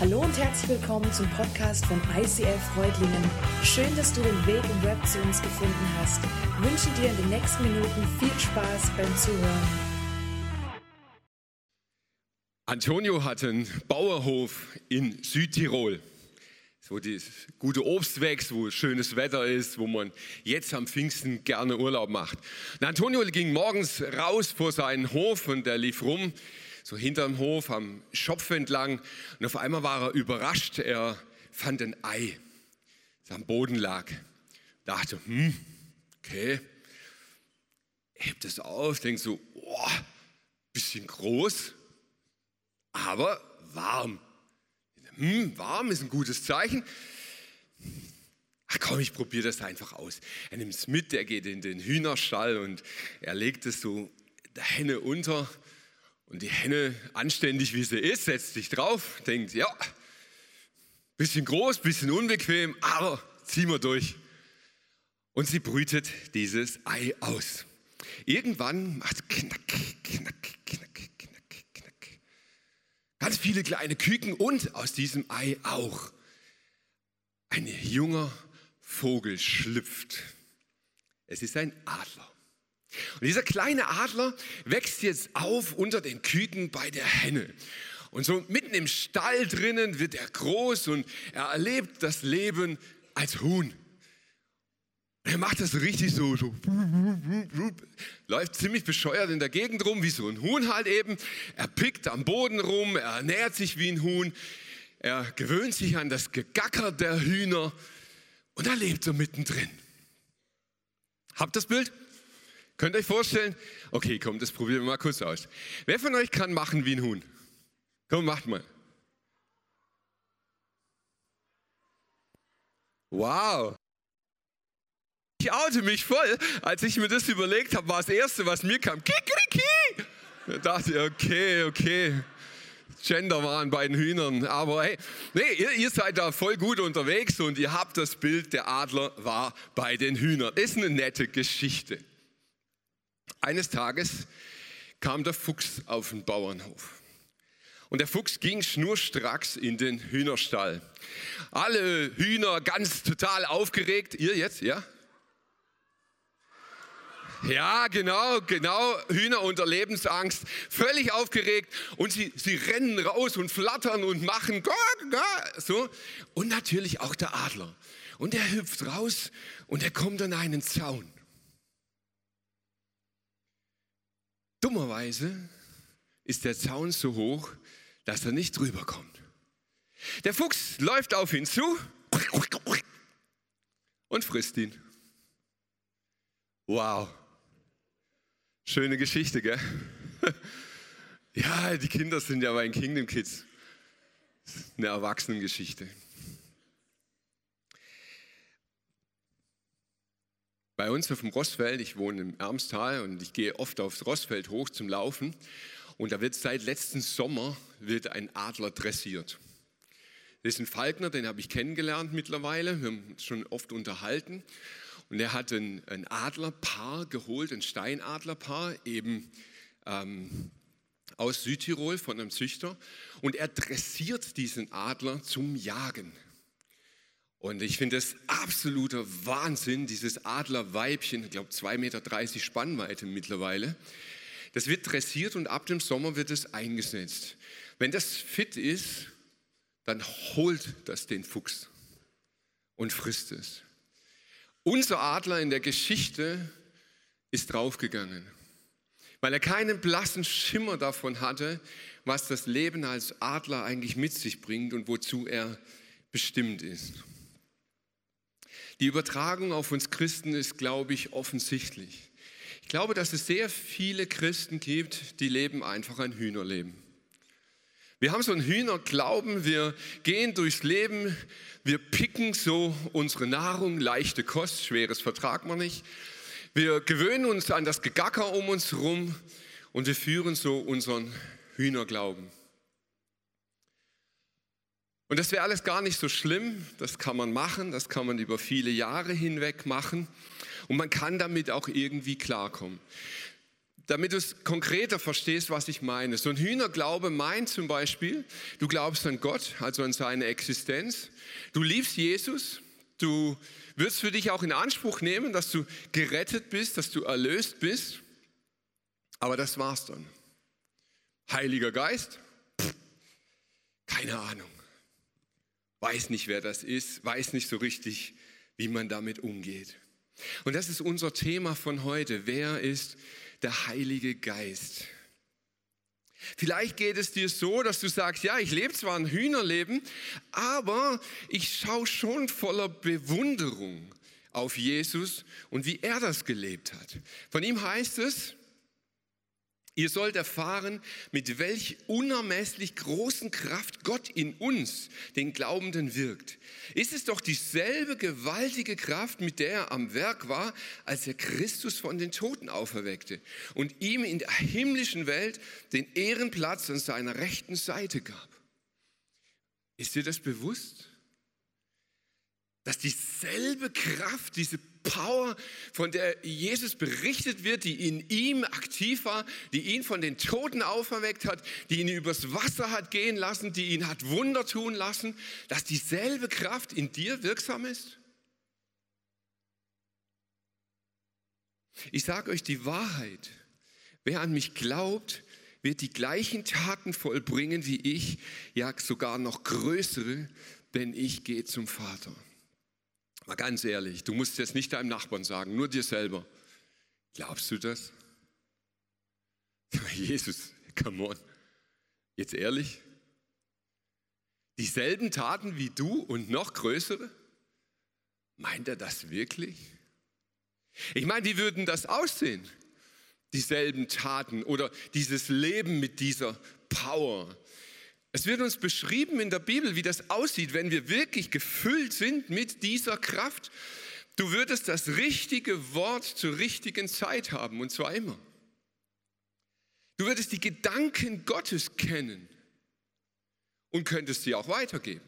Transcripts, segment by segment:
Hallo und herzlich willkommen zum Podcast von ICF Freudlingen. Schön, dass du den Weg im Web zu uns gefunden hast. Ich wünsche dir in den nächsten Minuten viel Spaß beim Zuhören. Antonio hat einen Bauerhof in Südtirol, wo das gute Obst wächst, wo schönes Wetter ist, wo man jetzt am Pfingsten gerne Urlaub macht. Und Antonio ging morgens raus vor seinen Hof und er lief rum so hinterm Hof am Schopf entlang. Und auf einmal war er überrascht. Er fand ein Ei, das am Boden lag. Dachte, hm, okay. Hebt es auf, denkt so, oh, bisschen groß, aber warm. Hm, warm ist ein gutes Zeichen. Ach komm, ich probiere das einfach aus. Er nimmt es mit, er geht in den Hühnerstall und er legt es so der Henne unter und die Henne, anständig wie sie ist, setzt sich drauf, denkt, ja, bisschen groß, bisschen unbequem, aber ziehen wir durch. Und sie brütet dieses Ei aus. Irgendwann macht knack, knack, knack, knack, knack. Ganz viele kleine Küken und aus diesem Ei auch ein junger Vogel schlüpft. Es ist ein Adler. Und dieser kleine Adler wächst jetzt auf unter den Küken bei der Henne. Und so mitten im Stall drinnen wird er groß und er erlebt das Leben als Huhn. Er macht das richtig so, so, läuft ziemlich bescheuert in der Gegend rum, wie so ein Huhn halt eben. Er pickt am Boden rum, er ernährt sich wie ein Huhn, er gewöhnt sich an das Gegacker der Hühner und er lebt so mittendrin. Habt das Bild? Könnt ihr euch vorstellen? Okay, komm, das probieren wir mal kurz aus. Wer von euch kann machen wie ein Huhn? Komm, macht mal. Wow. Ich oute mich voll. Als ich mir das überlegt habe, war das Erste, was mir kam, Kikeriki. Da dachte ich, okay, okay. Gender waren bei den Hühnern. Aber hey, nee, ihr, ihr, seid da voll gut unterwegs und ihr habt das Bild, der Adler war bei den Hühnern. Ist eine nette Geschichte. Eines Tages kam der Fuchs auf den Bauernhof. Und der Fuchs ging schnurstracks in den Hühnerstall. Alle Hühner ganz total aufgeregt. Ihr jetzt, ja? Ja, genau, genau. Hühner unter Lebensangst, völlig aufgeregt. Und sie, sie rennen raus und flattern und machen so. Und natürlich auch der Adler. Und er hüpft raus und er kommt an einen Zaun. Dummerweise ist der Zaun so hoch, dass er nicht drüber kommt. Der Fuchs läuft auf ihn zu und frisst ihn. Wow. Schöne Geschichte, gell? Ja, die Kinder sind ja bei den Kingdom Kids. Eine Erwachsenengeschichte. Bei uns auf dem Rossfeld, ich wohne im Ermstal und ich gehe oft aufs Rossfeld hoch zum Laufen und da wird seit letzten Sommer wird ein Adler dressiert. Das ist ein Falkner, den habe ich kennengelernt mittlerweile, wir haben uns schon oft unterhalten und er hat ein, ein Adlerpaar geholt, ein Steinadlerpaar, eben ähm, aus Südtirol von einem Züchter und er dressiert diesen Adler zum Jagen. Und ich finde es absoluter Wahnsinn, dieses Adlerweibchen, ich glaube 2,30 Meter Spannweite mittlerweile. Das wird dressiert und ab dem Sommer wird es eingesetzt. Wenn das fit ist, dann holt das den Fuchs und frisst es. Unser Adler in der Geschichte ist draufgegangen, weil er keinen blassen Schimmer davon hatte, was das Leben als Adler eigentlich mit sich bringt und wozu er bestimmt ist. Die Übertragung auf uns Christen ist, glaube ich, offensichtlich. Ich glaube, dass es sehr viele Christen gibt, die leben einfach ein Hühnerleben. Wir haben so ein Hühnerglauben, wir gehen durchs Leben, wir picken so unsere Nahrung, leichte Kost, schweres vertragt man nicht. Wir gewöhnen uns an das Gegacker um uns herum und wir führen so unseren Hühnerglauben. Und das wäre alles gar nicht so schlimm, das kann man machen, das kann man über viele Jahre hinweg machen und man kann damit auch irgendwie klarkommen. damit du es konkreter verstehst, was ich meine. So ein Hühnerglaube meint zum Beispiel, du glaubst an Gott, also an seine Existenz. Du liebst Jesus. Du wirst für dich auch in Anspruch nehmen, dass du gerettet bist, dass du erlöst bist. Aber das war's dann. Heiliger Geist? Pff, keine Ahnung. Weiß nicht, wer das ist, weiß nicht so richtig, wie man damit umgeht. Und das ist unser Thema von heute. Wer ist der Heilige Geist? Vielleicht geht es dir so, dass du sagst, ja, ich lebe zwar ein Hühnerleben, aber ich schaue schon voller Bewunderung auf Jesus und wie er das gelebt hat. Von ihm heißt es, Ihr sollt erfahren, mit welch unermesslich großen Kraft Gott in uns, den Glaubenden, wirkt. Ist es doch dieselbe gewaltige Kraft, mit der er am Werk war, als er Christus von den Toten auferweckte und ihm in der himmlischen Welt den Ehrenplatz an seiner rechten Seite gab. Ist dir das bewusst? Dass dieselbe Kraft, diese Power, von der Jesus berichtet wird, die in ihm aktiv war, die ihn von den Toten auferweckt hat, die ihn übers Wasser hat gehen lassen, die ihn hat Wunder tun lassen, dass dieselbe Kraft in dir wirksam ist? Ich sage euch die Wahrheit. Wer an mich glaubt, wird die gleichen Taten vollbringen wie ich, ja sogar noch größere, denn ich gehe zum Vater. Mal ganz ehrlich, du musst jetzt nicht deinem Nachbarn sagen, nur dir selber. Glaubst du das? Jesus, come on. Jetzt ehrlich? Dieselben Taten wie du und noch größere? Meint er das wirklich? Ich meine, wie würden das aussehen? Dieselben Taten oder dieses Leben mit dieser Power, es wird uns beschrieben in der Bibel, wie das aussieht, wenn wir wirklich gefüllt sind mit dieser Kraft. Du würdest das richtige Wort zur richtigen Zeit haben, und zwar immer. Du würdest die Gedanken Gottes kennen und könntest sie auch weitergeben.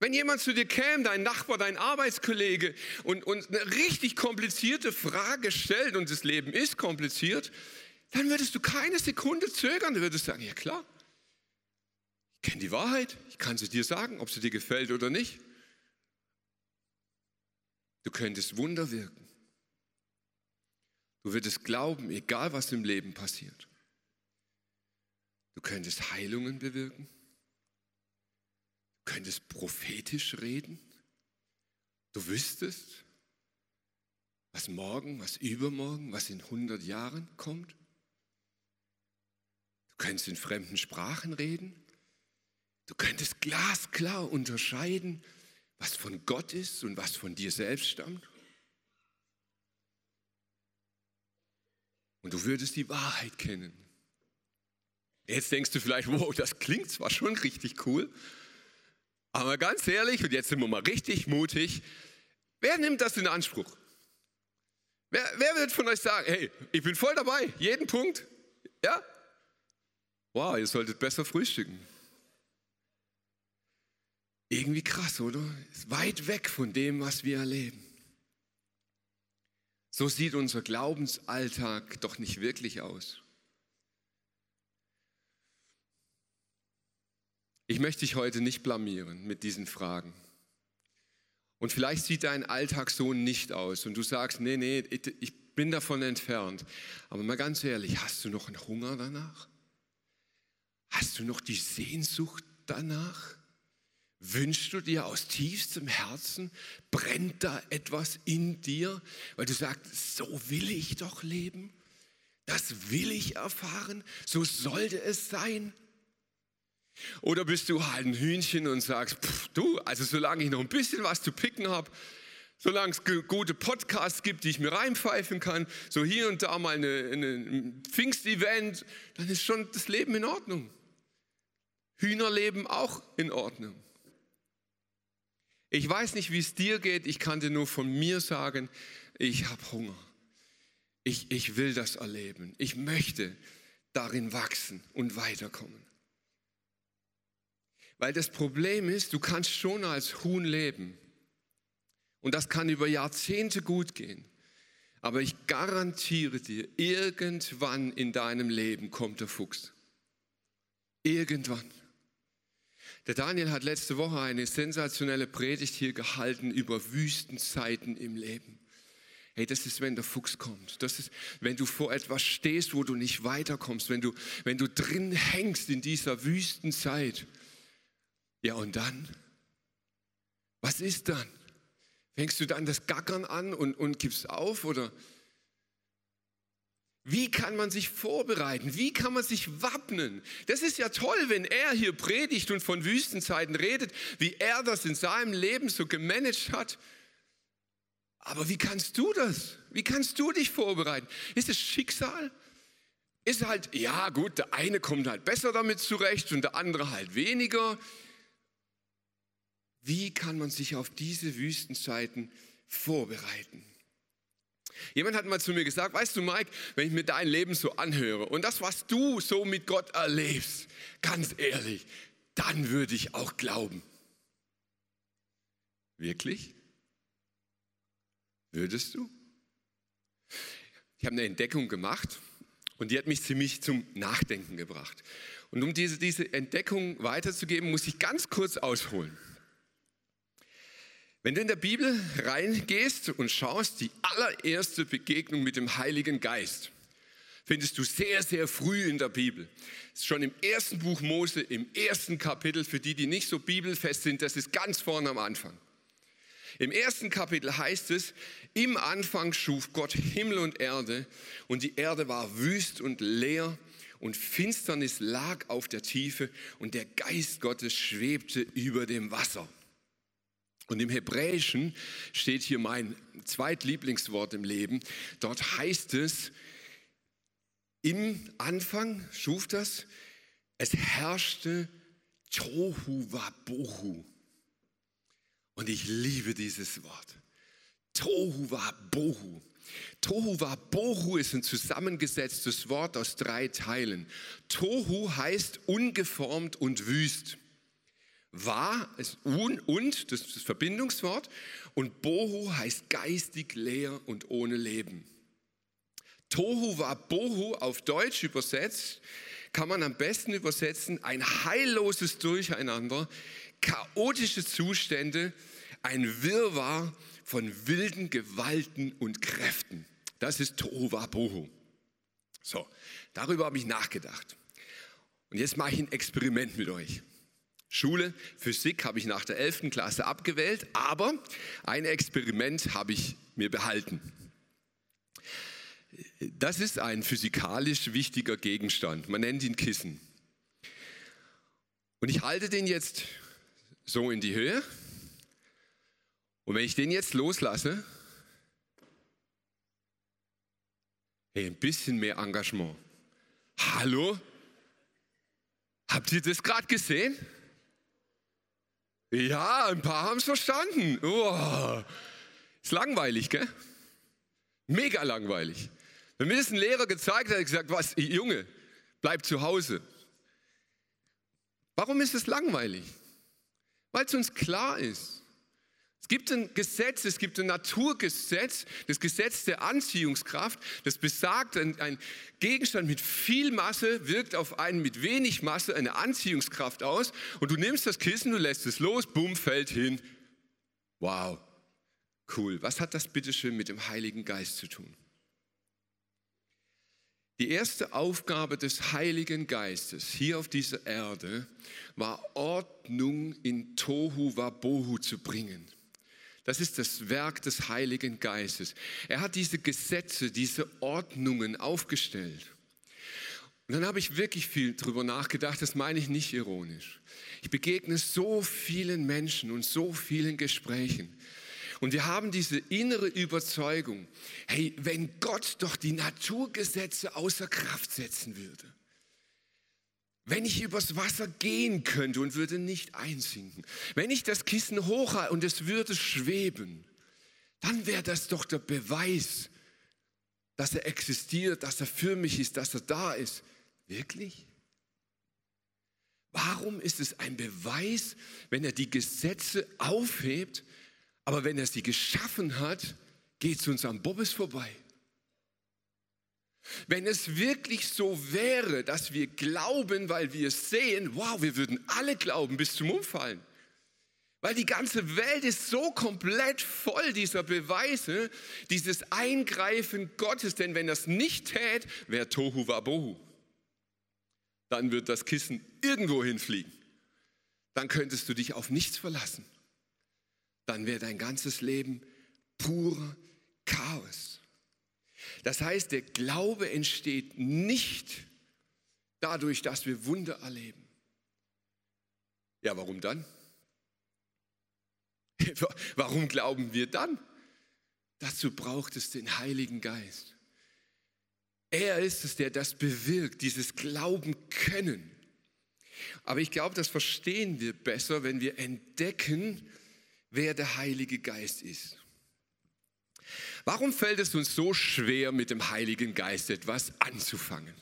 Wenn jemand zu dir käme, dein Nachbar, dein Arbeitskollege, und, und eine richtig komplizierte Frage stellt, und das Leben ist kompliziert, dann würdest du keine Sekunde zögern, du würdest sagen, ja klar, kenne die Wahrheit, ich kann sie dir sagen, ob sie dir gefällt oder nicht. Du könntest Wunder wirken. Du würdest glauben, egal was im Leben passiert. Du könntest Heilungen bewirken. Du könntest prophetisch reden. Du wüsstest, was morgen, was übermorgen, was in 100 Jahren kommt. Du könntest in fremden Sprachen reden. Du könntest glasklar unterscheiden, was von Gott ist und was von dir selbst stammt. Und du würdest die Wahrheit kennen. Jetzt denkst du vielleicht, wow, das klingt zwar schon richtig cool, aber ganz ehrlich, und jetzt sind wir mal richtig mutig, wer nimmt das in Anspruch? Wer, wer wird von euch sagen, hey, ich bin voll dabei, jeden Punkt? Ja? Wow, ihr solltet besser frühstücken. Irgendwie krass, oder? Ist weit weg von dem, was wir erleben. So sieht unser Glaubensalltag doch nicht wirklich aus. Ich möchte dich heute nicht blamieren mit diesen Fragen. Und vielleicht sieht dein Alltag so nicht aus und du sagst, nee, nee, ich bin davon entfernt. Aber mal ganz ehrlich, hast du noch einen Hunger danach? Hast du noch die Sehnsucht danach? Wünschst du dir aus tiefstem Herzen, brennt da etwas in dir, weil du sagst, so will ich doch leben, das will ich erfahren, so sollte es sein? Oder bist du halt ein Hühnchen und sagst, pff, du, also solange ich noch ein bisschen was zu picken habe, solange es gute Podcasts gibt, die ich mir reinpfeifen kann, so hier und da mal eine, eine, ein Pfingstevent, dann ist schon das Leben in Ordnung. Hühnerleben auch in Ordnung. Ich weiß nicht, wie es dir geht, ich kann dir nur von mir sagen, ich habe Hunger. Ich, ich will das erleben. Ich möchte darin wachsen und weiterkommen. Weil das Problem ist, du kannst schon als Huhn leben. Und das kann über Jahrzehnte gut gehen. Aber ich garantiere dir, irgendwann in deinem Leben kommt der Fuchs. Irgendwann. Der Daniel hat letzte Woche eine sensationelle Predigt hier gehalten über Wüstenzeiten im Leben. Hey, das ist, wenn der Fuchs kommt. Das ist, wenn du vor etwas stehst, wo du nicht weiterkommst, wenn du, wenn du drin hängst in dieser Wüstenzeit. Ja, und dann? Was ist dann? Fängst du dann das Gackern an und, und gibst auf oder wie kann man sich vorbereiten? Wie kann man sich wappnen? Das ist ja toll, wenn er hier predigt und von Wüstenzeiten redet, wie er das in seinem Leben so gemanagt hat. Aber wie kannst du das? Wie kannst du dich vorbereiten? Ist es Schicksal? Ist halt, ja gut, der eine kommt halt besser damit zurecht und der andere halt weniger. Wie kann man sich auf diese Wüstenzeiten vorbereiten? Jemand hat mal zu mir gesagt, weißt du Mike, wenn ich mir dein Leben so anhöre und das, was du so mit Gott erlebst, ganz ehrlich, dann würde ich auch glauben. Wirklich? Würdest du? Ich habe eine Entdeckung gemacht und die hat mich ziemlich zum Nachdenken gebracht. Und um diese, diese Entdeckung weiterzugeben, muss ich ganz kurz ausholen. Wenn du in der Bibel reingehst und schaust, die allererste Begegnung mit dem Heiligen Geist, findest du sehr, sehr früh in der Bibel. Schon im ersten Buch Mose, im ersten Kapitel, für die, die nicht so bibelfest sind, das ist ganz vorne am Anfang. Im ersten Kapitel heißt es, im Anfang schuf Gott Himmel und Erde und die Erde war wüst und leer und Finsternis lag auf der Tiefe und der Geist Gottes schwebte über dem Wasser. Und im Hebräischen steht hier mein zweitlieblingswort im Leben. Dort heißt es, im Anfang schuf das, es herrschte Tohu Wabohu. Und ich liebe dieses Wort. Tohu Wabohu. Tohu Wabohu ist ein zusammengesetztes Wort aus drei Teilen. Tohu heißt ungeformt und wüst war ist un und, das ist das Verbindungswort, und Bohu heißt geistig leer und ohne Leben. Tohu war Bohu auf Deutsch übersetzt, kann man am besten übersetzen, ein heilloses Durcheinander, chaotische Zustände, ein Wirrwarr von wilden Gewalten und Kräften. Das ist Tohu war Bohu. So, darüber habe ich nachgedacht. Und jetzt mache ich ein Experiment mit euch. Schule, Physik habe ich nach der 11. Klasse abgewählt, aber ein Experiment habe ich mir behalten. Das ist ein physikalisch wichtiger Gegenstand. Man nennt ihn Kissen. Und ich halte den jetzt so in die Höhe. Und wenn ich den jetzt loslasse, hey, ein bisschen mehr Engagement. Hallo? Habt ihr das gerade gesehen? Ja, ein paar haben es verstanden. Oh, ist langweilig, gell? Mega langweilig. Wenn mir das ein Lehrer gezeigt hat, hat gesagt, was, Junge, bleib zu Hause. Warum ist es langweilig? Weil es uns klar ist. Es gibt ein Gesetz, es gibt ein Naturgesetz, das Gesetz der Anziehungskraft, das besagt, ein, Gegenstand mit viel Masse wirkt auf einen mit wenig Masse eine Anziehungskraft aus und du nimmst das Kissen, du lässt es los, bumm, fällt hin. Wow, cool. Was hat das bitteschön mit dem Heiligen Geist zu tun? Die erste Aufgabe des Heiligen Geistes hier auf dieser Erde war Ordnung in Tohu Wabohu zu bringen. Das ist das Werk des Heiligen Geistes. Er hat diese Gesetze, diese Ordnungen aufgestellt. Und dann habe ich wirklich viel darüber nachgedacht, das meine ich nicht ironisch. Ich begegne so vielen Menschen und so vielen Gesprächen. Und wir haben diese innere Überzeugung, hey, wenn Gott doch die Naturgesetze außer Kraft setzen würde, wenn ich übers Wasser gehen könnte und würde nicht einsinken, wenn ich das Kissen hochhalte und es würde schweben, dann wäre das doch der Beweis, dass er existiert, dass er für mich ist, dass er da ist. Wirklich? Warum ist es ein Beweis, wenn er die Gesetze aufhebt, aber wenn er sie geschaffen hat, geht es uns am Bobbes vorbei? Wenn es wirklich so wäre, dass wir glauben, weil wir sehen, wow, wir würden alle glauben bis zum Umfallen. Weil die ganze Welt ist so komplett voll dieser Beweise, dieses Eingreifen Gottes. Denn wenn das nicht tät, wäre Tohu Wabohu. Dann wird das Kissen irgendwo hinfliegen. Dann könntest du dich auf nichts verlassen. Dann wäre dein ganzes Leben purer Chaos. Das heißt, der Glaube entsteht nicht dadurch, dass wir Wunder erleben. Ja, warum dann? Warum glauben wir dann? Dazu braucht es den Heiligen Geist. Er ist es, der das bewirkt, dieses Glauben können. Aber ich glaube, das verstehen wir besser, wenn wir entdecken, wer der Heilige Geist ist. Warum fällt es uns so schwer, mit dem Heiligen Geist etwas anzufangen?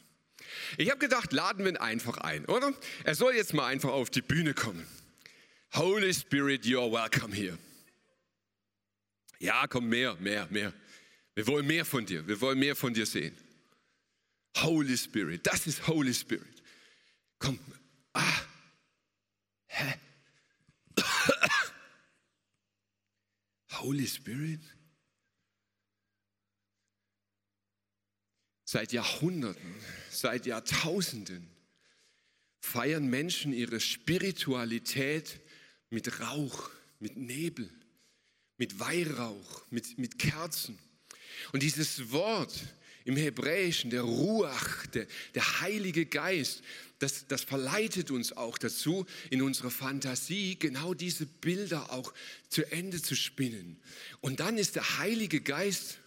Ich habe gedacht, laden wir ihn einfach ein, oder? Er soll jetzt mal einfach auf die Bühne kommen. Holy Spirit, you are welcome here. Ja, komm, mehr, mehr, mehr. Wir wollen mehr von dir. Wir wollen mehr von dir sehen. Holy Spirit, das ist Holy Spirit. Komm. Ah. Hä? Holy Spirit? Seit Jahrhunderten, seit Jahrtausenden feiern Menschen ihre Spiritualität mit Rauch, mit Nebel, mit Weihrauch, mit, mit Kerzen. Und dieses Wort im Hebräischen, der Ruach, der, der Heilige Geist, das, das verleitet uns auch dazu, in unserer Fantasie genau diese Bilder auch zu Ende zu spinnen. Und dann ist der Heilige Geist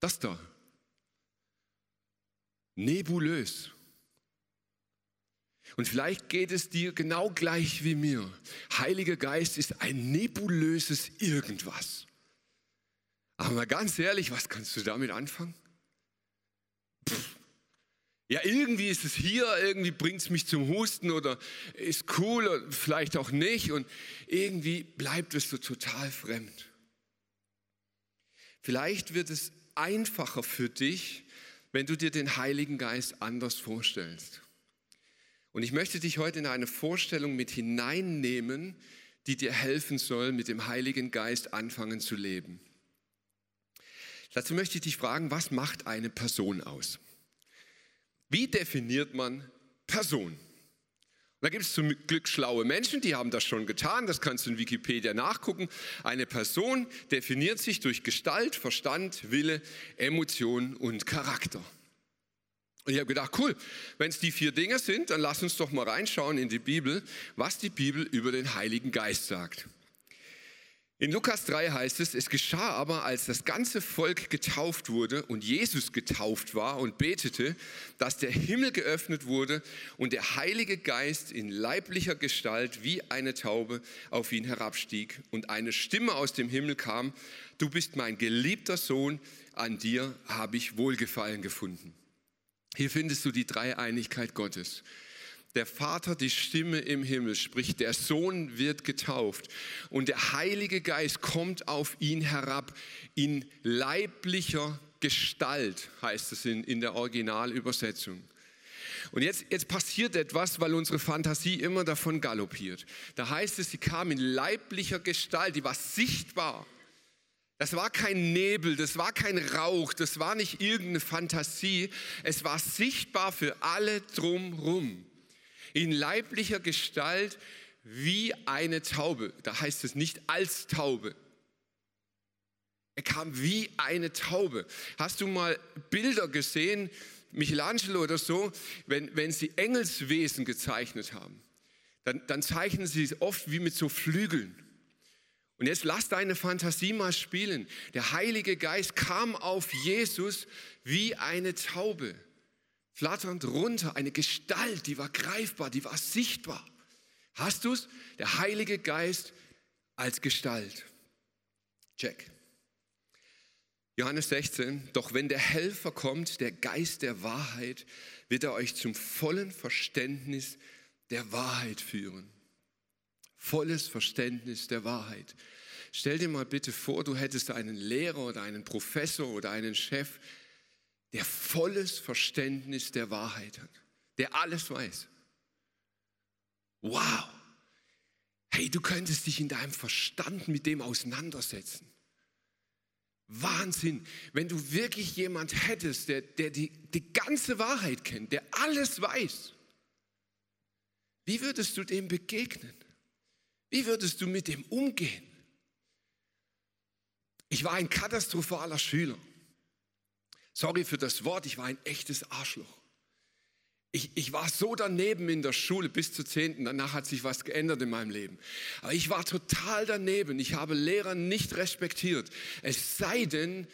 das da nebulös. Und vielleicht geht es dir genau gleich wie mir. Heiliger Geist ist ein nebulöses Irgendwas. Aber mal ganz ehrlich, was kannst du damit anfangen? Ja, irgendwie ist es hier, irgendwie bringt es mich zum Husten oder ist cool oder vielleicht auch nicht und irgendwie bleibt es so total fremd. Vielleicht wird es einfacher für dich, wenn du dir den Heiligen Geist anders vorstellst. Und ich möchte dich heute in eine Vorstellung mit hineinnehmen, die dir helfen soll, mit dem Heiligen Geist anfangen zu leben. Dazu möchte ich dich fragen, was macht eine Person aus? Wie definiert man Person? Da gibt es zum Glück schlaue Menschen, die haben das schon getan, das kannst du in Wikipedia nachgucken. Eine Person definiert sich durch Gestalt, Verstand, Wille, Emotion und Charakter. Und ich habe gedacht, cool, wenn es die vier Dinge sind, dann lass uns doch mal reinschauen in die Bibel, was die Bibel über den Heiligen Geist sagt. In Lukas 3 heißt es, es geschah aber, als das ganze Volk getauft wurde und Jesus getauft war und betete, dass der Himmel geöffnet wurde und der Heilige Geist in leiblicher Gestalt wie eine Taube auf ihn herabstieg und eine Stimme aus dem Himmel kam, du bist mein geliebter Sohn, an dir habe ich Wohlgefallen gefunden. Hier findest du die Dreieinigkeit Gottes der Vater die Stimme im Himmel spricht, der Sohn wird getauft und der Heilige Geist kommt auf ihn herab in leiblicher Gestalt, heißt es in, in der Originalübersetzung. Und jetzt, jetzt passiert etwas, weil unsere Fantasie immer davon galoppiert. Da heißt es, sie kam in leiblicher Gestalt, die war sichtbar. Das war kein Nebel, das war kein Rauch, das war nicht irgendeine Fantasie. Es war sichtbar für alle drumrum in leiblicher Gestalt wie eine Taube. Da heißt es nicht als Taube. Er kam wie eine Taube. Hast du mal Bilder gesehen, Michelangelo oder so, wenn, wenn sie Engelswesen gezeichnet haben? Dann, dann zeichnen sie es oft wie mit so Flügeln. Und jetzt lass deine Fantasie mal spielen. Der Heilige Geist kam auf Jesus wie eine Taube flatternd runter, eine Gestalt, die war greifbar, die war sichtbar. Hast du es? Der Heilige Geist als Gestalt. Check. Johannes 16, doch wenn der Helfer kommt, der Geist der Wahrheit, wird er euch zum vollen Verständnis der Wahrheit führen. Volles Verständnis der Wahrheit. Stell dir mal bitte vor, du hättest einen Lehrer oder einen Professor oder einen Chef, der volles Verständnis der Wahrheit hat, der alles weiß. Wow! Hey, du könntest dich in deinem Verstand mit dem auseinandersetzen. Wahnsinn, wenn du wirklich jemand hättest, der, der die, die ganze Wahrheit kennt, der alles weiß. Wie würdest du dem begegnen? Wie würdest du mit dem umgehen? Ich war ein katastrophaler Schüler. Sorry für das Wort, ich war ein echtes Arschloch. Ich, ich, war so daneben in der Schule bis zur 10. Danach hat sich was geändert in meinem Leben. Aber ich war total daneben. Ich habe Lehrer nicht respektiert. Es sei denn,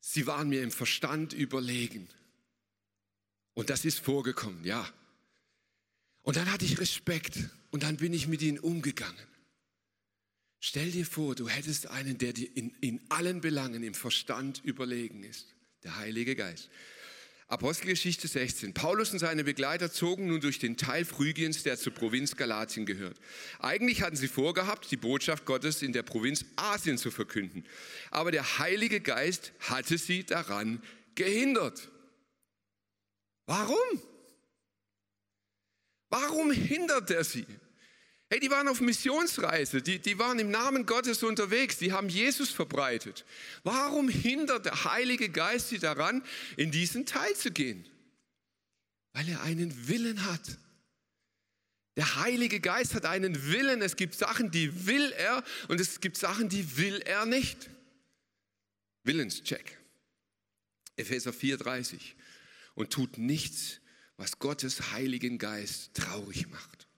sie waren mir im Verstand überlegen. Und das ist vorgekommen, ja. Und dann hatte ich Respekt und dann bin ich mit ihnen umgegangen. Stell dir vor, du hättest einen, der dir in, in allen Belangen im Verstand überlegen ist, der Heilige Geist. Apostelgeschichte 16. Paulus und seine Begleiter zogen nun durch den Teil Phrygiens, der zur Provinz Galatien gehört. Eigentlich hatten sie vorgehabt, die Botschaft Gottes in der Provinz Asien zu verkünden. Aber der Heilige Geist hatte sie daran gehindert. Warum? Warum hindert er sie? Hey, die waren auf Missionsreise, die, die waren im Namen Gottes unterwegs, die haben Jesus verbreitet. Warum hindert der Heilige Geist sie daran, in diesen Teil zu gehen? Weil er einen Willen hat. Der Heilige Geist hat einen Willen. Es gibt Sachen, die will er und es gibt Sachen, die will er nicht. Willenscheck. Epheser 4:30. Und tut nichts, was Gottes Heiligen Geist traurig macht.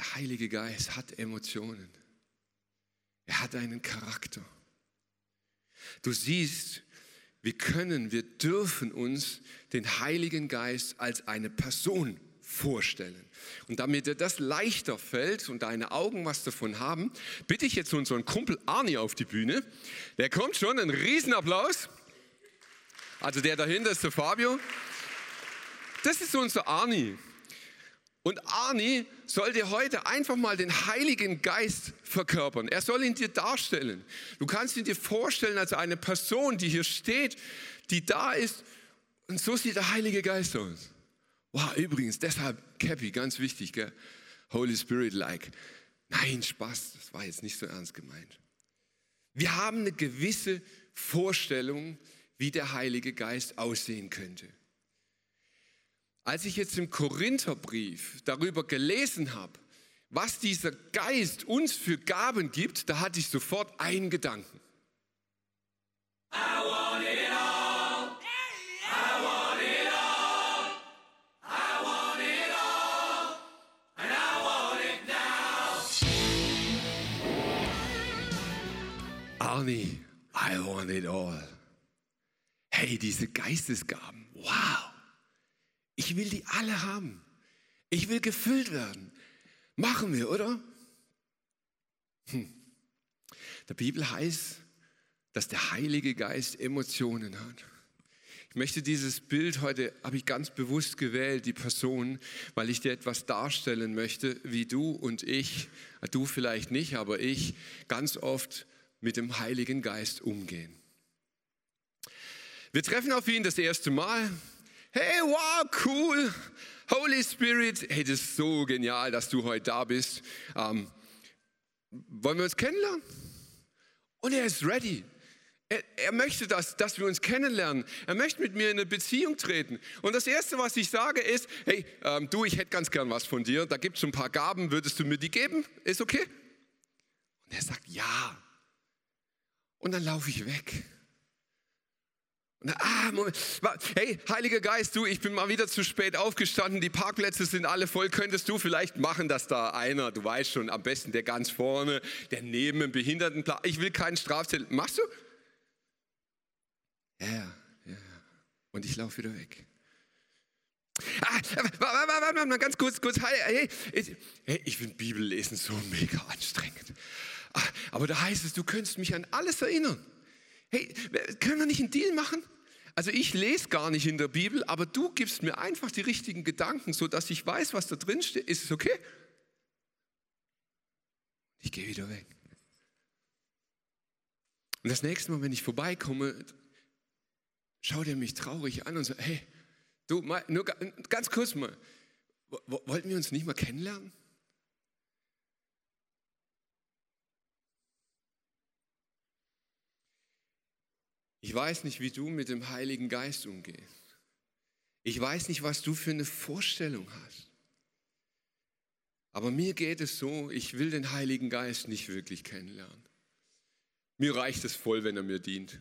Der Heilige Geist hat Emotionen. Er hat einen Charakter. Du siehst, wir können, wir dürfen uns den Heiligen Geist als eine Person vorstellen. Und damit dir das leichter fällt und deine Augen was davon haben, bitte ich jetzt unseren Kumpel Arni auf die Bühne. Der kommt schon, ein Riesenapplaus. Also der dahinter ist der Fabio. Das ist unser Arni. Und Arni soll dir heute einfach mal den Heiligen Geist verkörpern. Er soll ihn dir darstellen. Du kannst ihn dir vorstellen als eine Person, die hier steht, die da ist. Und so sieht der Heilige Geist aus. Wow, übrigens, deshalb Cappy, ganz wichtig, gell? Holy Spirit-like. Nein, Spaß, das war jetzt nicht so ernst gemeint. Wir haben eine gewisse Vorstellung, wie der Heilige Geist aussehen könnte. Als ich jetzt im Korintherbrief darüber gelesen habe, was dieser Geist uns für Gaben gibt, da hatte ich sofort einen Gedanken. Arnie, I want it all. Hey, diese Geistesgaben, wow. Ich will die alle haben. Ich will gefüllt werden. Machen wir, oder? Hm. Der Bibel heißt, dass der Heilige Geist Emotionen hat. Ich möchte dieses Bild heute, habe ich ganz bewusst gewählt, die Person, weil ich dir etwas darstellen möchte, wie du und ich, du vielleicht nicht, aber ich ganz oft mit dem Heiligen Geist umgehen. Wir treffen auf ihn das erste Mal, Hey, wow, cool. Holy Spirit, hey, das ist so genial, dass du heute da bist. Ähm, wollen wir uns kennenlernen? Und er ist ready. Er, er, möchte, dass, dass wir uns kennenlernen. Er möchte mit mir in eine Beziehung treten. Und das Erste, was ich sage, ist, hey, ähm, du, ich hätte ganz gern was von dir. Da gibt es ein paar Gaben. Würdest du mir die geben? Ist okay? Und er sagt, ja. Und dann laufe ich weg. Ah, Moment. Hey, Heiliger Geist, du, ich bin mal wieder zu spät aufgestanden, die Parkplätze sind alle voll. Könntest du vielleicht machen, dass da einer, du weißt schon, am besten der ganz vorne, der neben dem Behindertenplatz, ich will keinen Strafzettel. Machst du? Ja, ja, ja. Und ich laufe wieder weg. Ah, warte mal, ganz kurz, kurz. Hey, hey, ich finde Bibellesen so mega anstrengend. Ah, aber da heißt es, du könntest mich an alles erinnern. Hey, können wir nicht einen Deal machen? Also ich lese gar nicht in der Bibel, aber du gibst mir einfach die richtigen Gedanken, sodass ich weiß, was da drin steht. Ist es okay? Ich gehe wieder weg. Und das nächste Mal, wenn ich vorbeikomme, schaut er mich traurig an und sagt, hey, du, mal, nur ganz kurz mal, wollten wir uns nicht mal kennenlernen? Ich weiß nicht, wie du mit dem Heiligen Geist umgehst. Ich weiß nicht, was du für eine Vorstellung hast. Aber mir geht es so, ich will den Heiligen Geist nicht wirklich kennenlernen. Mir reicht es voll, wenn er mir dient.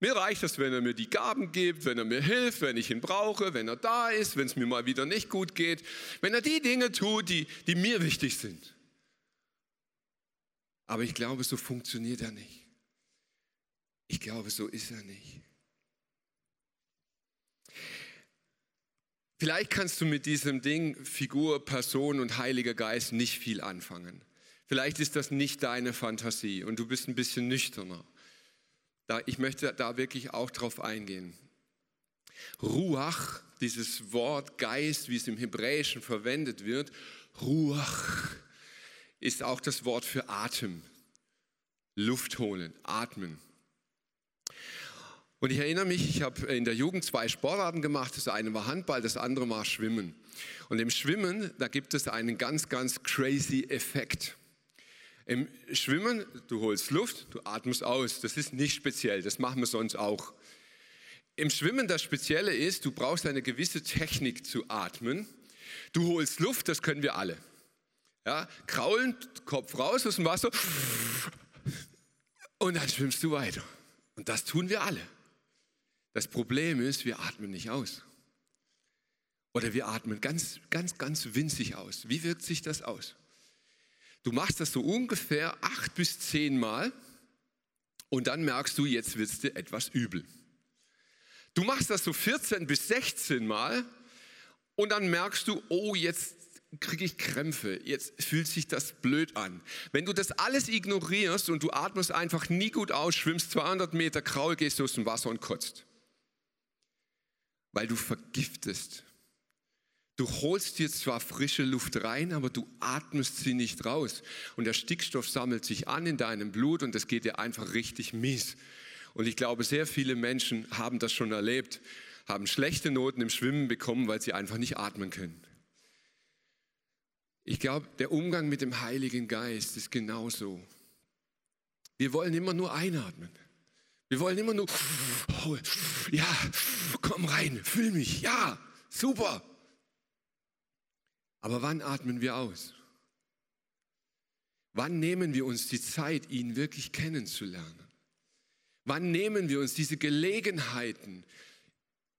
Mir reicht es, wenn er mir die Gaben gibt, wenn er mir hilft, wenn ich ihn brauche, wenn er da ist, wenn es mir mal wieder nicht gut geht, wenn er die Dinge tut, die, die mir wichtig sind. Aber ich glaube, so funktioniert er nicht. Ich glaube, so ist er nicht. Vielleicht kannst du mit diesem Ding Figur, Person und Heiliger Geist nicht viel anfangen. Vielleicht ist das nicht deine Fantasie und du bist ein bisschen nüchterner. Da, ich möchte da wirklich auch drauf eingehen. Ruach, dieses Wort Geist, wie es im Hebräischen verwendet wird, Ruach ist auch das Wort für Atem. Luft holen, atmen. Und ich erinnere mich, ich habe in der Jugend zwei Sportarten gemacht. Das eine war Handball, das andere war Schwimmen. Und im Schwimmen, da gibt es einen ganz, ganz crazy Effekt. Im Schwimmen, du holst Luft, du atmest aus. Das ist nicht speziell, das machen wir sonst auch. Im Schwimmen das Spezielle ist, du brauchst eine gewisse Technik zu atmen. Du holst Luft, das können wir alle. Ja, kraulen, Kopf raus aus dem Wasser und dann schwimmst du weiter. Und das tun wir alle. Das Problem ist, wir atmen nicht aus. Oder wir atmen ganz, ganz, ganz winzig aus. Wie wirkt sich das aus? Du machst das so ungefähr acht bis zehn Mal und dann merkst du, jetzt wird es dir etwas übel. Du machst das so 14 bis 16 Mal und dann merkst du, oh, jetzt kriege ich Krämpfe, jetzt fühlt sich das blöd an. Wenn du das alles ignorierst und du atmest einfach nie gut aus, schwimmst 200 Meter kraul, gehst du aus dem Wasser und kotzt weil du vergiftest. Du holst dir zwar frische Luft rein, aber du atmest sie nicht raus. Und der Stickstoff sammelt sich an in deinem Blut und das geht dir einfach richtig mies. Und ich glaube, sehr viele Menschen haben das schon erlebt, haben schlechte Noten im Schwimmen bekommen, weil sie einfach nicht atmen können. Ich glaube, der Umgang mit dem Heiligen Geist ist genauso. Wir wollen immer nur einatmen. Wir wollen immer nur, ja, komm rein, fühl mich, ja, super. Aber wann atmen wir aus? Wann nehmen wir uns die Zeit, ihn wirklich kennenzulernen? Wann nehmen wir uns diese Gelegenheiten,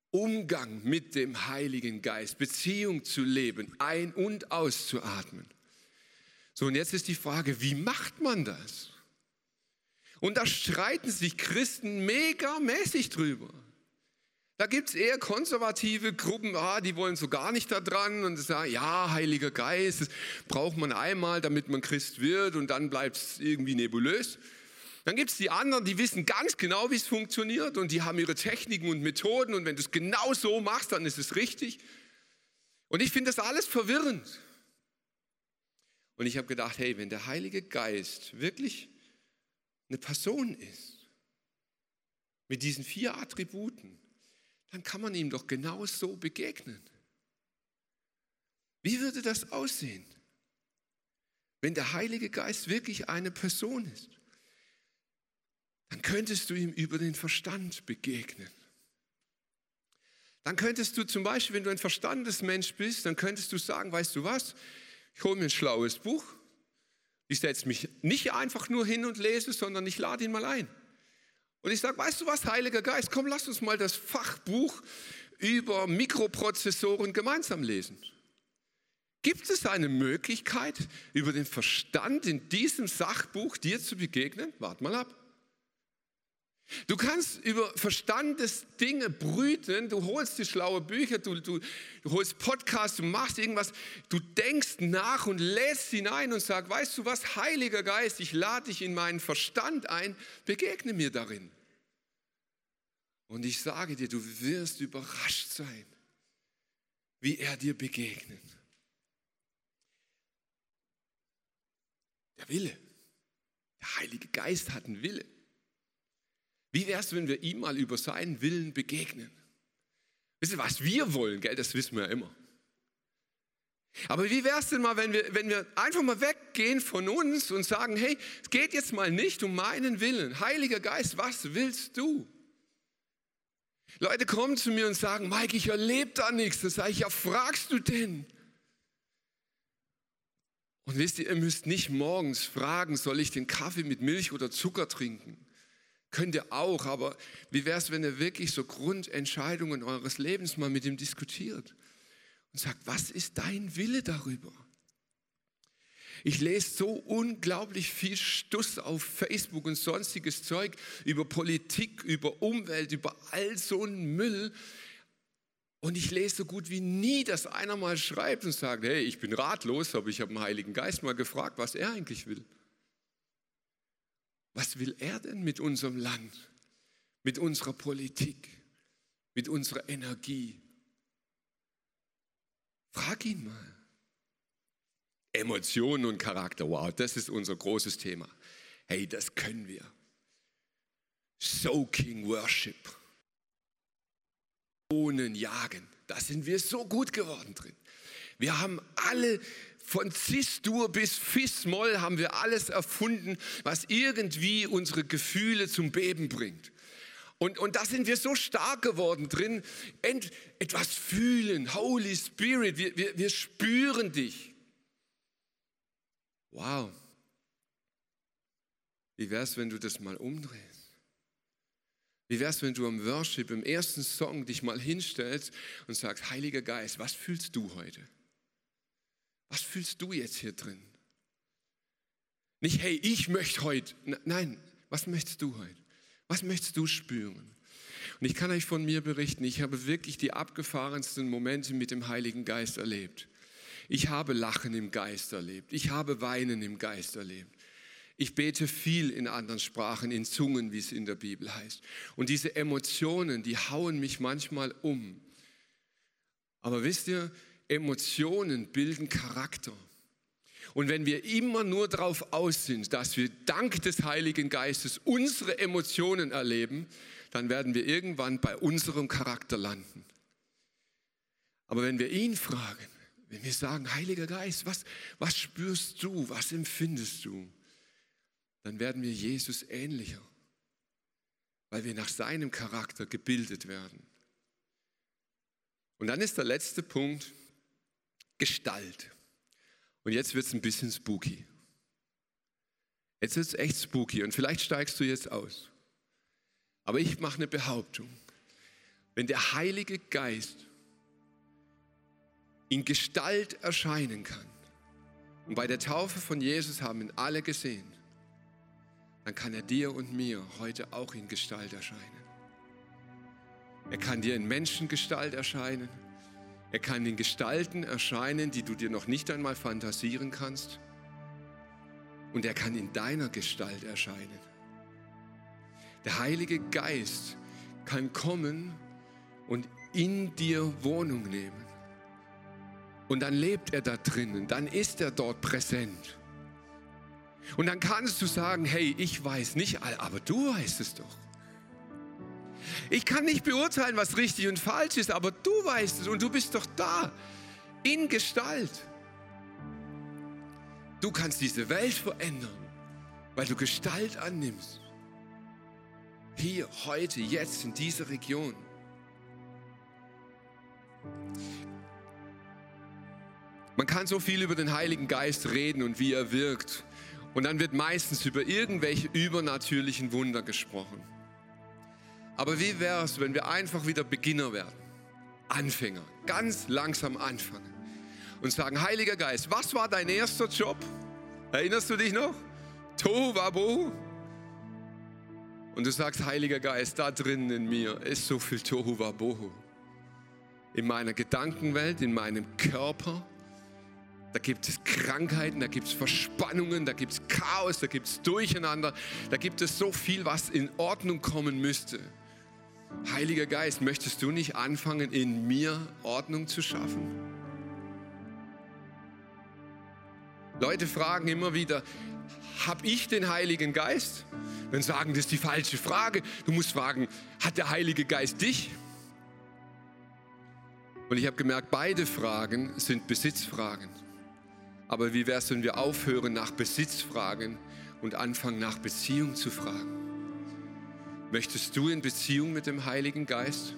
Umgang mit dem Heiligen Geist, Beziehung zu leben, ein- und auszuatmen? So, und jetzt ist die Frage, wie macht man das? Und da streiten sich Christen megamäßig drüber. Da gibt es eher konservative Gruppen, ah, die wollen so gar nicht da dran und sagen, ja, Heiliger Geist, das braucht man einmal, damit man Christ wird und dann bleibt es irgendwie nebulös. Dann gibt es die anderen, die wissen ganz genau, wie es funktioniert und die haben ihre Techniken und Methoden und wenn du es genau so machst, dann ist es richtig. Und ich finde das alles verwirrend. Und ich habe gedacht, hey, wenn der Heilige Geist wirklich eine Person ist, mit diesen vier Attributen, dann kann man ihm doch genau so begegnen. Wie würde das aussehen, wenn der Heilige Geist wirklich eine Person ist? Dann könntest du ihm über den Verstand begegnen. Dann könntest du zum Beispiel, wenn du ein Verstandesmensch bist, dann könntest du sagen, weißt du was, ich hole mir ein schlaues Buch, ich setze mich nicht einfach nur hin und lese, sondern ich lade ihn mal ein. Und ich sage, weißt du was, Heiliger Geist, komm, lass uns mal das Fachbuch über Mikroprozessoren gemeinsam lesen. Gibt es eine Möglichkeit, über den Verstand in diesem Sachbuch dir zu begegnen? Wart mal ab. Du kannst über Verstandesdinge brüten, du holst dir schlaue Bücher, du, du, du holst Podcasts, du machst irgendwas, du denkst nach und lässt hinein und sagst, weißt du was, Heiliger Geist, ich lade dich in meinen Verstand ein, begegne mir darin. Und ich sage dir, du wirst überrascht sein, wie er dir begegnet. Der Wille, der Heilige Geist hat einen Wille. Wie wäre es, wenn wir ihm mal über seinen Willen begegnen? Wisst ihr, was wir wollen, gell? Das wissen wir ja immer. Aber wie wäre es denn mal, wenn wir, wenn wir einfach mal weggehen von uns und sagen, hey, es geht jetzt mal nicht um meinen Willen. Heiliger Geist, was willst du? Leute kommen zu mir und sagen, Mike, ich erlebe da nichts. Dann sage ich, ja, fragst du denn? Und wisst ihr, ihr müsst nicht morgens fragen, soll ich den Kaffee mit Milch oder Zucker trinken? Könnt ihr auch, aber wie wäre es, wenn ihr wirklich so Grundentscheidungen eures Lebens mal mit ihm diskutiert und sagt, was ist dein Wille darüber? Ich lese so unglaublich viel Stuss auf Facebook und sonstiges Zeug über Politik, über Umwelt, über all so einen Müll. Und ich lese so gut wie nie, dass einer mal schreibt und sagt, hey, ich bin ratlos, aber ich habe den Heiligen Geist mal gefragt, was er eigentlich will. Was will er denn mit unserem Land, mit unserer Politik, mit unserer Energie? Frag ihn mal. Emotionen und Charakter, wow, das ist unser großes Thema. Hey, das können wir. Soaking Worship. Ohnen jagen. Da sind wir so gut geworden drin. Wir haben alle von Cis-Dur bis Fis-Moll haben wir alles erfunden, was irgendwie unsere Gefühle zum Beben bringt. Und, und da sind wir so stark geworden drin, Ent, etwas fühlen, Holy Spirit, wir, wir, wir spüren dich. Wow. Wie wäre es, wenn du das mal umdrehst? Wie wäre es, wenn du am Worship, im ersten Song, dich mal hinstellst und sagst, Heiliger Geist, was fühlst du heute? Was fühlst du jetzt hier drin? Nicht, hey, ich möchte heute. Nein, was möchtest du heute? Was möchtest du spüren? Und ich kann euch von mir berichten, ich habe wirklich die abgefahrensten Momente mit dem Heiligen Geist erlebt. Ich habe Lachen im Geist erlebt. Ich habe Weinen im Geist erlebt. Ich bete viel in anderen Sprachen, in Zungen, wie es in der Bibel heißt. Und diese Emotionen, die hauen mich manchmal um. Aber wisst ihr, Emotionen bilden Charakter. Und wenn wir immer nur darauf aus sind, dass wir dank des Heiligen Geistes unsere Emotionen erleben, dann werden wir irgendwann bei unserem Charakter landen. Aber wenn wir ihn fragen, wenn wir sagen, Heiliger Geist, was, was spürst du, was empfindest du? Dann werden wir Jesus ähnlicher, weil wir nach seinem Charakter gebildet werden. Und dann ist der letzte Punkt Gestalt. Und jetzt wird es ein bisschen spooky. Jetzt ist es echt spooky und vielleicht steigst du jetzt aus. Aber ich mache eine Behauptung. Wenn der Heilige Geist in Gestalt erscheinen kann. Und bei der Taufe von Jesus haben ihn alle gesehen. Dann kann er dir und mir heute auch in Gestalt erscheinen. Er kann dir in Menschengestalt erscheinen. Er kann in Gestalten erscheinen, die du dir noch nicht einmal fantasieren kannst. Und er kann in deiner Gestalt erscheinen. Der Heilige Geist kann kommen und in dir Wohnung nehmen. Und dann lebt er da drinnen, dann ist er dort präsent. Und dann kannst du sagen, hey, ich weiß nicht, aber du weißt es doch. Ich kann nicht beurteilen, was richtig und falsch ist, aber du weißt es und du bist doch da, in Gestalt. Du kannst diese Welt verändern, weil du Gestalt annimmst. Hier, heute, jetzt, in dieser Region. Man kann so viel über den Heiligen Geist reden und wie er wirkt. Und dann wird meistens über irgendwelche übernatürlichen Wunder gesprochen. Aber wie wäre es, wenn wir einfach wieder Beginner werden? Anfänger, ganz langsam anfangen und sagen, Heiliger Geist, was war dein erster Job? Erinnerst du dich noch? Tohu Wabohu. Und du sagst, Heiliger Geist, da drinnen in mir ist so viel Tohu Wabohu. In meiner Gedankenwelt, in meinem Körper, da gibt es Krankheiten, da gibt es Verspannungen, da gibt es Chaos, da gibt es Durcheinander, da gibt es so viel, was in Ordnung kommen müsste. Heiliger Geist, möchtest du nicht anfangen, in mir Ordnung zu schaffen? Leute fragen immer wieder, habe ich den Heiligen Geist? Dann sagen, das ist die falsche Frage. Du musst fragen, hat der Heilige Geist dich? Und ich habe gemerkt, beide Fragen sind Besitzfragen. Aber wie wäre es, wenn wir aufhören nach Besitzfragen und anfangen nach Beziehung zu fragen? Möchtest du in Beziehung mit dem Heiligen Geist?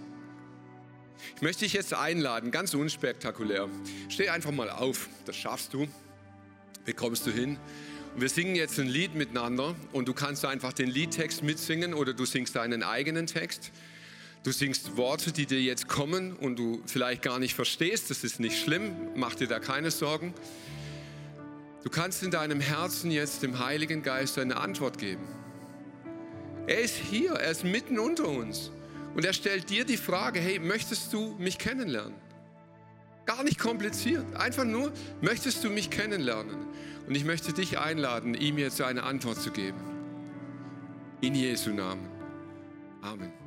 Ich möchte dich jetzt einladen, ganz unspektakulär. Steh einfach mal auf, das schaffst du, bekommst du hin. Und wir singen jetzt ein Lied miteinander und du kannst einfach den Liedtext mitsingen oder du singst deinen eigenen Text. Du singst Worte, die dir jetzt kommen und du vielleicht gar nicht verstehst. Das ist nicht schlimm, mach dir da keine Sorgen. Du kannst in deinem Herzen jetzt dem Heiligen Geist eine Antwort geben. Er ist hier, er ist mitten unter uns. Und er stellt dir die Frage, hey, möchtest du mich kennenlernen? Gar nicht kompliziert, einfach nur, möchtest du mich kennenlernen? Und ich möchte dich einladen, ihm jetzt eine Antwort zu geben. In Jesu Namen. Amen.